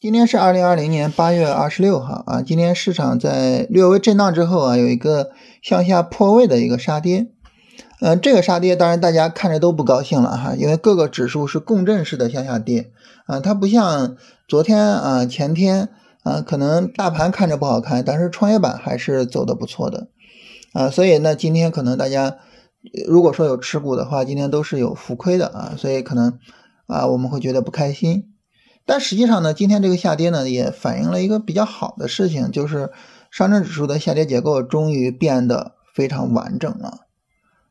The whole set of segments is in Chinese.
今天是二零二零年八月二十六号啊，今天市场在略微震荡之后啊，有一个向下破位的一个杀跌。嗯，这个杀跌当然大家看着都不高兴了哈，因为各个指数是共振式的向下跌啊，它不像昨天啊、前天啊，可能大盘看着不好看，但是创业板还是走的不错的啊，所以呢，今天可能大家如果说有持股的话，今天都是有浮亏的啊，所以可能啊我们会觉得不开心。但实际上呢，今天这个下跌呢，也反映了一个比较好的事情，就是上证指数的下跌结构终于变得非常完整了。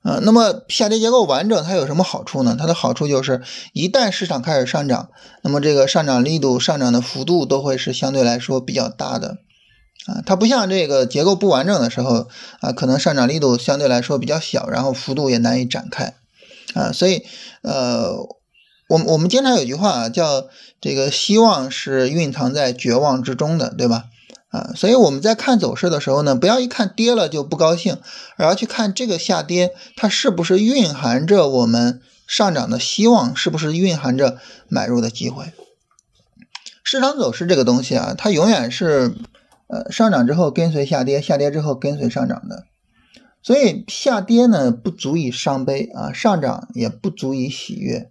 呃，那么下跌结构完整，它有什么好处呢？它的好处就是，一旦市场开始上涨，那么这个上涨力度、上涨的幅度都会是相对来说比较大的。啊，它不像这个结构不完整的时候，啊，可能上涨力度相对来说比较小，然后幅度也难以展开。啊，所以，呃。我我们经常有句话啊，叫这个希望是蕴藏在绝望之中的，对吧？啊，所以我们在看走势的时候呢，不要一看跌了就不高兴，而要去看这个下跌它是不是蕴含着我们上涨的希望，是不是蕴含着买入的机会。市场走势这个东西啊，它永远是呃上涨之后跟随下跌，下跌之后跟随上涨的。所以下跌呢不足以伤悲啊，上涨也不足以喜悦。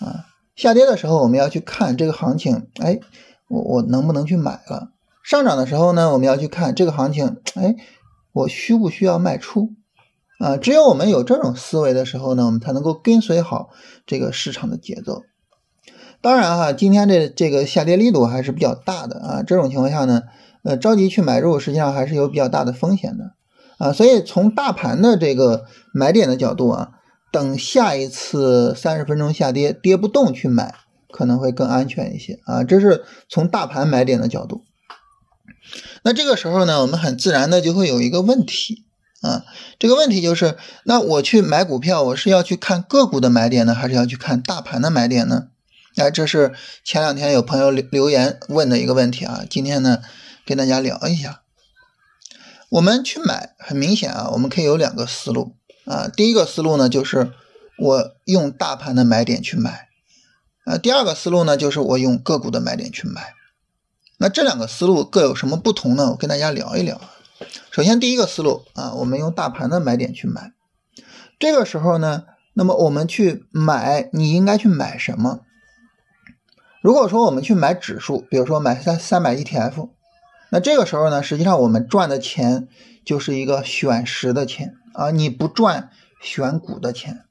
啊，下跌的时候我们要去看这个行情，哎，我我能不能去买了？上涨的时候呢，我们要去看这个行情，哎，我需不需要卖出？啊，只有我们有这种思维的时候呢，我们才能够跟随好这个市场的节奏。当然哈，今天这这个下跌力度还是比较大的啊，这种情况下呢，呃，着急去买入，实际上还是有比较大的风险的啊。所以从大盘的这个买点的角度啊。等下一次三十分钟下跌跌不动去买可能会更安全一些啊，这是从大盘买点的角度。那这个时候呢，我们很自然的就会有一个问题啊，这个问题就是，那我去买股票，我是要去看个股的买点呢，还是要去看大盘的买点呢？哎，这是前两天有朋友留留言问的一个问题啊，今天呢跟大家聊一下。我们去买，很明显啊，我们可以有两个思路。啊，第一个思路呢，就是我用大盘的买点去买，啊，第二个思路呢，就是我用个股的买点去买。那这两个思路各有什么不同呢？我跟大家聊一聊。首先，第一个思路啊，我们用大盘的买点去买，这个时候呢，那么我们去买，你应该去买什么？如果说我们去买指数，比如说买三三百 ETF，那这个时候呢，实际上我们赚的钱就是一个选时的钱。啊，你不赚选股的钱。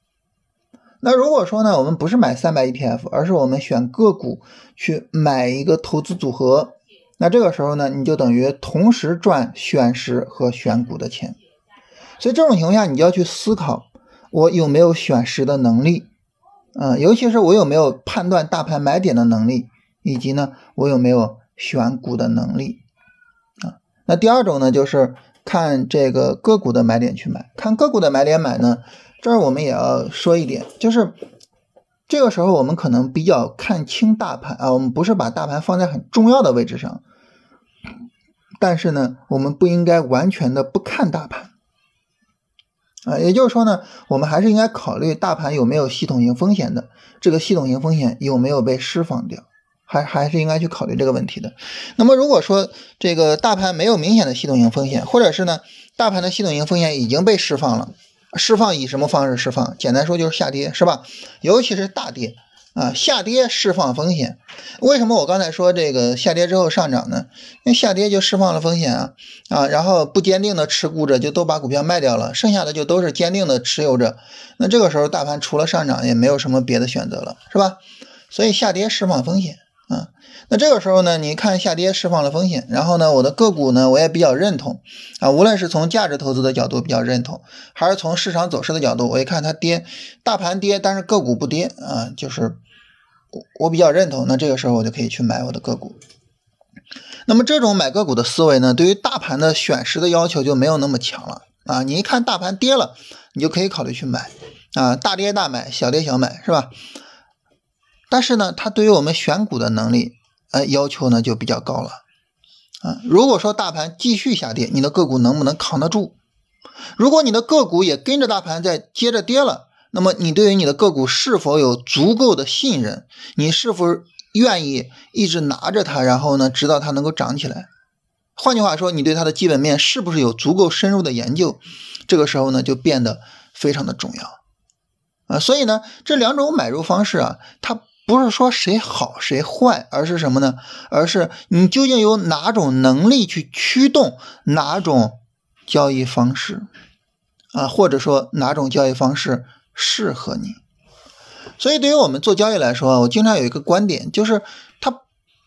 那如果说呢，我们不是买三百 ETF，而是我们选个股去买一个投资组合，那这个时候呢，你就等于同时赚选时和选股的钱。所以这种情况下，你就要去思考，我有没有选时的能力？嗯，尤其是我有没有判断大盘买点的能力，以及呢，我有没有选股的能力？啊，那第二种呢，就是。看这个个股的买点去买，看个股的买点买呢？这儿我们也要说一点，就是这个时候我们可能比较看清大盘啊，我们不是把大盘放在很重要的位置上，但是呢，我们不应该完全的不看大盘啊，也就是说呢，我们还是应该考虑大盘有没有系统性风险的，这个系统性风险有没有被释放掉。还还是应该去考虑这个问题的。那么如果说这个大盘没有明显的系统性风险，或者是呢，大盘的系统性风险已经被释放了，释放以什么方式释放？简单说就是下跌，是吧？尤其是大跌啊，下跌释放风险。为什么我刚才说这个下跌之后上涨呢？因为下跌就释放了风险啊啊，然后不坚定的持股者就都把股票卖掉了，剩下的就都是坚定的持有者。那这个时候大盘除了上涨也没有什么别的选择了，是吧？所以下跌释放风险。那这个时候呢，你看下跌释放了风险，然后呢，我的个股呢，我也比较认同啊，无论是从价值投资的角度比较认同，还是从市场走势的角度，我一看它跌，大盘跌，但是个股不跌啊，就是我我比较认同，那这个时候我就可以去买我的个股。那么这种买个股的思维呢，对于大盘的选时的要求就没有那么强了啊，你一看大盘跌了，你就可以考虑去买啊，大跌大买，小跌小买，是吧？但是呢，它对于我们选股的能力，呃，要求呢就比较高了，啊，如果说大盘继续下跌，你的个股能不能扛得住？如果你的个股也跟着大盘在接着跌了，那么你对于你的个股是否有足够的信任？你是否愿意一直拿着它，然后呢，直到它能够涨起来。换句话说，你对它的基本面是不是有足够深入的研究？这个时候呢，就变得非常的重要啊。所以呢，这两种买入方式啊，它不是说谁好谁坏，而是什么呢？而是你究竟有哪种能力去驱动哪种交易方式啊，或者说哪种交易方式适合你？所以，对于我们做交易来说，我经常有一个观点，就是它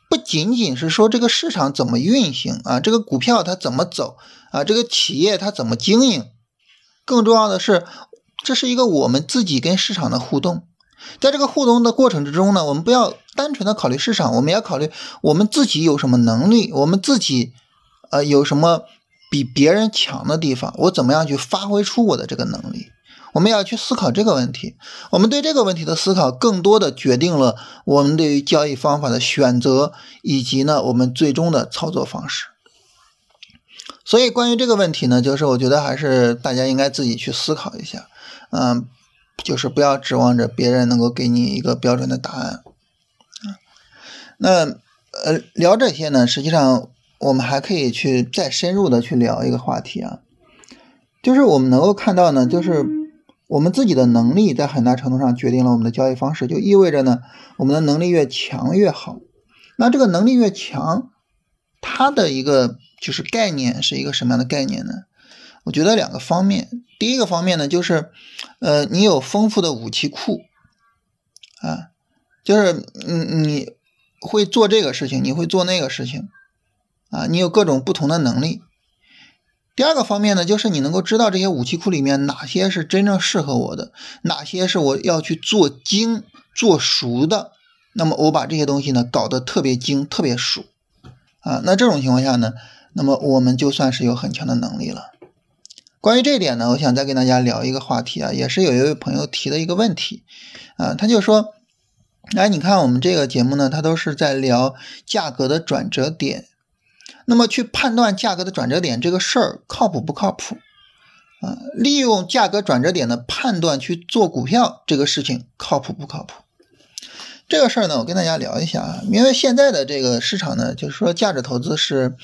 不仅仅是说这个市场怎么运行啊，这个股票它怎么走啊，这个企业它怎么经营，更重要的是，这是一个我们自己跟市场的互动。在这个互动的过程之中呢，我们不要单纯的考虑市场，我们要考虑我们自己有什么能力，我们自己呃有什么比别人强的地方，我怎么样去发挥出我的这个能力。我们要去思考这个问题，我们对这个问题的思考，更多的决定了我们对于交易方法的选择，以及呢我们最终的操作方式。所以关于这个问题呢，就是我觉得还是大家应该自己去思考一下，嗯，就是不要指望着别人能够给你一个标准的答案。那呃聊这些呢，实际上我们还可以去再深入的去聊一个话题啊，就是我们能够看到呢，就是。我们自己的能力在很大程度上决定了我们的交易方式，就意味着呢，我们的能力越强越好。那这个能力越强，它的一个就是概念是一个什么样的概念呢？我觉得两个方面。第一个方面呢，就是呃，你有丰富的武器库啊，就是你你会做这个事情，你会做那个事情啊，你有各种不同的能力。第二个方面呢，就是你能够知道这些武器库里面哪些是真正适合我的，哪些是我要去做精做熟的。那么我把这些东西呢搞得特别精、特别熟啊。那这种情况下呢，那么我们就算是有很强的能力了。关于这一点呢，我想再跟大家聊一个话题啊，也是有一位朋友提的一个问题啊，他就说：哎，你看我们这个节目呢，它都是在聊价格的转折点。那么去判断价格的转折点这个事儿靠谱不靠谱啊？利用价格转折点的判断去做股票这个事情靠谱不靠谱？这个事儿呢，我跟大家聊一下啊。因为现在的这个市场呢，就是说价值投资是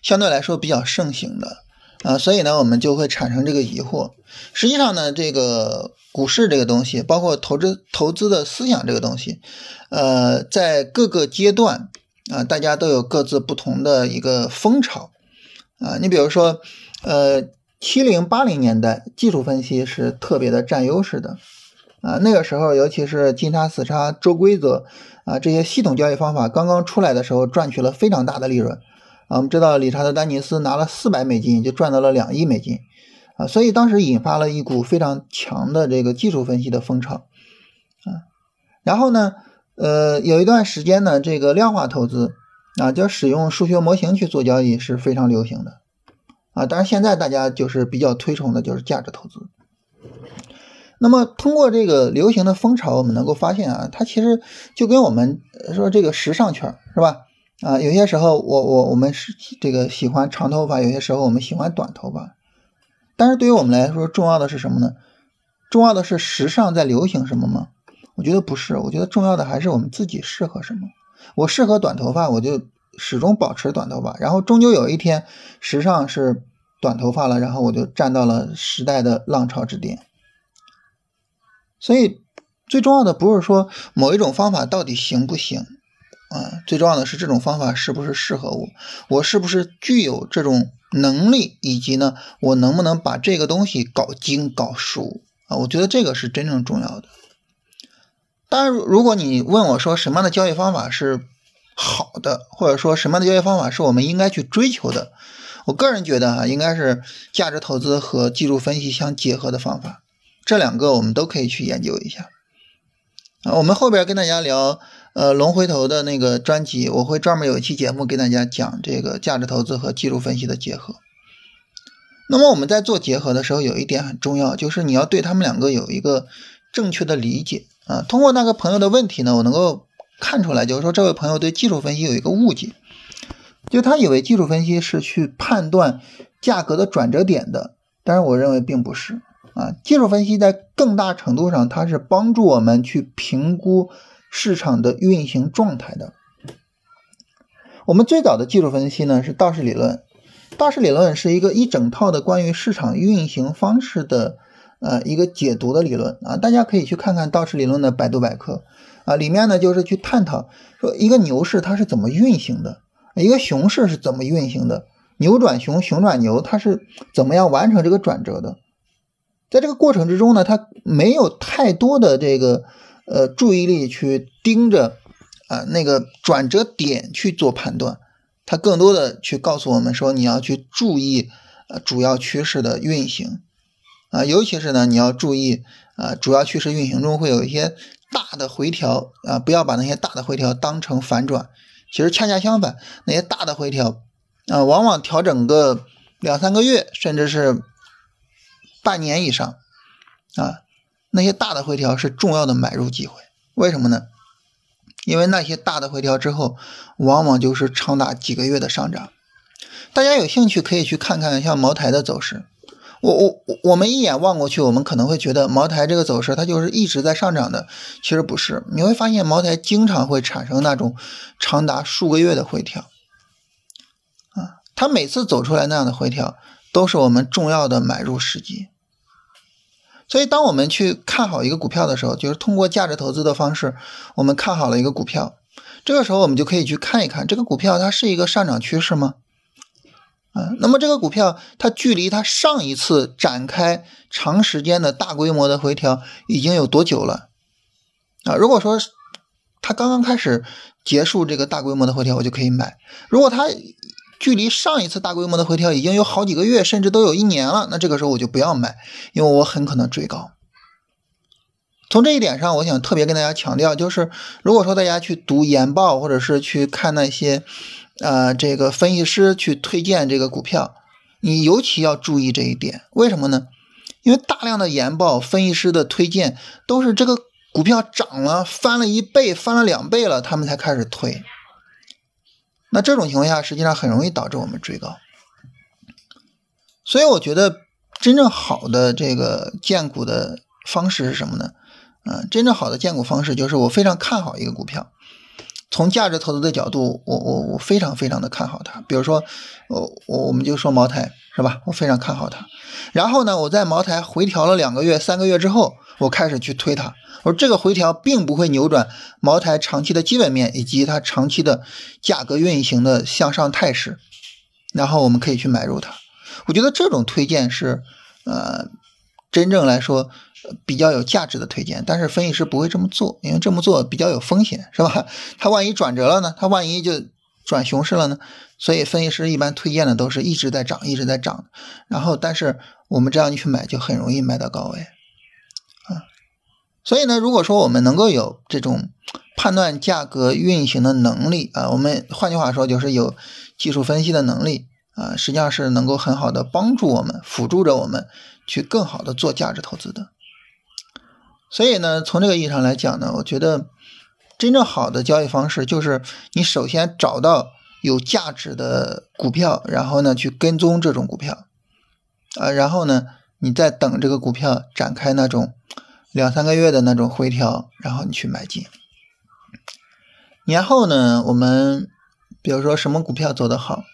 相对来说比较盛行的啊，所以呢，我们就会产生这个疑惑。实际上呢，这个股市这个东西，包括投资投资的思想这个东西，呃，在各个阶段。啊，大家都有各自不同的一个风潮啊。你比如说，呃，七零八零年代，技术分析是特别的占优势的啊。那个时候，尤其是金叉、死叉、周规则啊这些系统交易方法刚刚出来的时候，赚取了非常大的利润啊。我们知道，理查德·丹尼斯拿了四百美金就赚到了两亿美金啊，所以当时引发了一股非常强的这个技术分析的风潮啊。然后呢？呃，有一段时间呢，这个量化投资啊，就使用数学模型去做交易是非常流行的啊。当然，现在大家就是比较推崇的就是价值投资。那么，通过这个流行的风潮，我们能够发现啊，它其实就跟我们说这个时尚圈是吧？啊，有些时候我我我们是这个喜欢长头发，有些时候我们喜欢短头发。但是对于我们来说，重要的是什么呢？重要的是时尚在流行什么吗？我觉得不是，我觉得重要的还是我们自己适合什么。我适合短头发，我就始终保持短头发。然后终究有一天，时尚是短头发了，然后我就站到了时代的浪潮之巅。所以最重要的不是说某一种方法到底行不行啊，最重要的是这种方法是不是适合我，我是不是具有这种能力，以及呢，我能不能把这个东西搞精搞熟啊？我觉得这个是真正重要的。当然，如果你问我说什么样的交易方法是好的，或者说什么样的交易方法是我们应该去追求的，我个人觉得啊，应该是价值投资和技术分析相结合的方法，这两个我们都可以去研究一下。啊，我们后边跟大家聊呃龙回头的那个专辑，我会专门有一期节目给大家讲这个价值投资和技术分析的结合。那么我们在做结合的时候，有一点很重要，就是你要对他们两个有一个正确的理解。啊，通过那个朋友的问题呢，我能够看出来，就是说这位朋友对技术分析有一个误解，就他以为技术分析是去判断价格的转折点的，但是我认为并不是啊。技术分析在更大程度上，它是帮助我们去评估市场的运行状态的。我们最早的技术分析呢是道氏理论，道氏理论是一个一整套的关于市场运行方式的呃一个解读的理论啊，大家可以去看看道氏理论的百度百科啊，里面呢就是去探讨说一个牛市它是怎么运行的，一个熊市是怎么运行的，牛转熊，熊转牛，它是怎么样完成这个转折的。在这个过程之中呢，它没有太多的这个呃注意力去盯着啊那个转折点去做判断，它更多的去告诉我们说你要去注意呃主要趋势的运行。啊，尤其是呢你要注意啊主要趋势运行中会有一些大的回调啊，不要把那些大的回调当成反转，其实恰恰相反，那些大的回调啊往往调整个两三个月，甚至是。半年以上，啊，那些大的回调是重要的买入机会。为什么呢？因为那些大的回调之后，往往就是长达几个月的上涨。大家有兴趣可以去看看像茅台的走势。我我我们一眼望过去，我们可能会觉得茅台这个走势它就是一直在上涨的。其实不是，你会发现茅台经常会产生那种长达数个月的回调。啊，它每次走出来那样的回调，都是我们重要的买入时机。所以，当我们去看好一个股票的时候，就是通过价值投资的方式，我们看好了一个股票。这个时候，我们就可以去看一看这个股票它是一个上涨趋势吗？啊，那么这个股票它距离它上一次展开长时间的大规模的回调已经有多久了？啊，如果说它刚刚开始结束这个大规模的回调，我就可以买。如果它距离上一次大规模的回调已经有好几个月，甚至都有一年了。那这个时候我就不要买，因为我很可能追高。从这一点上，我想特别跟大家强调，就是如果说大家去读研报，或者是去看那些呃这个分析师去推荐这个股票，你尤其要注意这一点。为什么呢？因为大量的研报分析师的推荐都是这个股票涨了翻了一倍、翻了两倍了，他们才开始推。那这种情况下，实际上很容易导致我们追高。所以我觉得真正好的这个荐股的方式是什么呢？嗯，真正好的荐股方式就是我非常看好一个股票，从价值投资的角度，我我我非常非常的看好它。比如说，我我我们就说茅台是吧？我非常看好它。然后呢，我在茅台回调了两个月、三个月之后，我开始去推它。我说这个回调并不会扭转茅台长期的基本面以及它长期的价格运行的向上态势，然后我们可以去买入它。我觉得这种推荐是呃真正来说比较有价值的推荐，但是分析师不会这么做，因为这么做比较有风险，是吧？他万一转折了呢？他万一就转熊市了呢？所以分析师一般推荐的都是一直在涨，一直在涨。然后，但是我们这样去买就很容易买到高位。所以呢，如果说我们能够有这种判断价格运行的能力啊，我们换句话说就是有技术分析的能力啊，实际上是能够很好的帮助我们，辅助着我们去更好的做价值投资的。所以呢，从这个意义上来讲呢，我觉得真正好的交易方式就是你首先找到有价值的股票，然后呢去跟踪这种股票啊，然后呢你再等这个股票展开那种。两三个月的那种回调，然后你去买进。年后呢，我们比如说什么股票走得好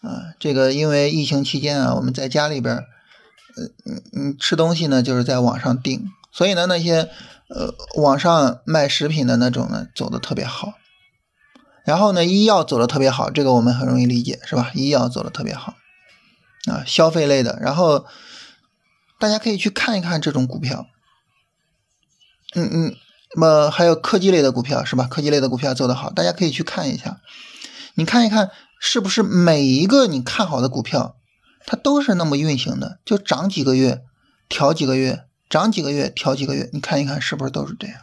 啊？这个因为疫情期间啊，我们在家里边，呃嗯嗯吃东西呢，就是在网上订，所以呢那些呃网上卖食品的那种呢走的特别好。然后呢，医药走的特别好，这个我们很容易理解，是吧？医药走的特别好啊，消费类的。然后大家可以去看一看这种股票。嗯嗯，那么还有科技类的股票是吧？科技类的股票做得好，大家可以去看一下。你看一看，是不是每一个你看好的股票，它都是那么运行的？就涨几个月，调几个月，涨几个月，调几个月。你看一看，是不是都是这样？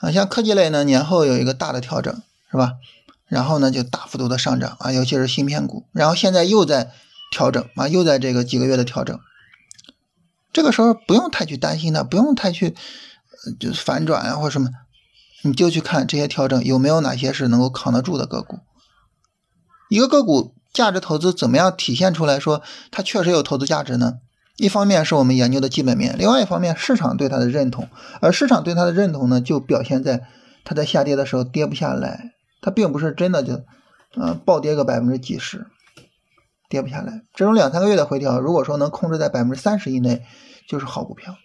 啊，像科技类呢，年后有一个大的调整，是吧？然后呢，就大幅度的上涨啊，尤其是芯片股。然后现在又在调整啊，又在这个几个月的调整。这个时候不用太去担心它，不用太去。就是反转啊，或者什么，你就去看这些调整有没有哪些是能够扛得住的个股。一个个股价值投资怎么样体现出来说它确实有投资价值呢？一方面是我们研究的基本面，另外一方面市场对它的认同，而市场对它的认同呢，就表现在它在下跌的时候跌不下来，它并不是真的就，呃，暴跌个百分之几十，跌不下来。这种两三个月的回调，如果说能控制在百分之三十以内，就是好股票。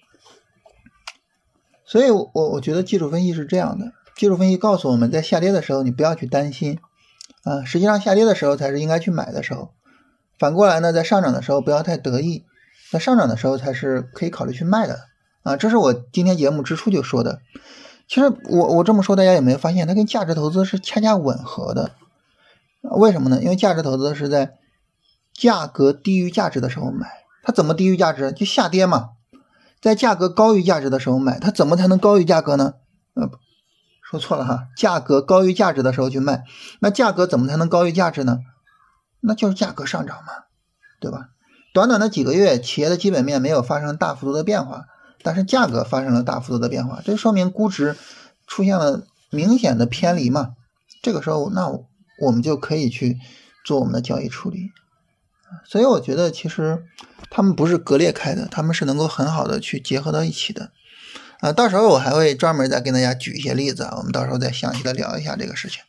所以，我我觉得技术分析是这样的，技术分析告诉我们在下跌的时候，你不要去担心，啊，实际上下跌的时候才是应该去买的时候。反过来呢，在上涨的时候不要太得意。在上涨的时候才是可以考虑去卖的啊，这是我今天节目之初就说的。其实我我这么说，大家有没有发现，它跟价值投资是恰恰吻合的？为什么呢？因为价值投资是在价格低于价值的时候买，它怎么低于价值？就下跌嘛。在价格高于价值的时候买，它怎么才能高于价格呢？呃，说错了哈，价格高于价值的时候去卖，那价格怎么才能高于价值呢？那就是价格上涨嘛，对吧？短短的几个月，企业的基本面没有发生大幅度的变化，但是价格发生了大幅度的变化，这说明估值出现了明显的偏离嘛？这个时候，那我们就可以去做我们的交易处理。所以我觉得，其实他们不是割裂开的，他们是能够很好的去结合到一起的。啊，到时候我还会专门再跟大家举一些例子，我们到时候再详细的聊一下这个事情。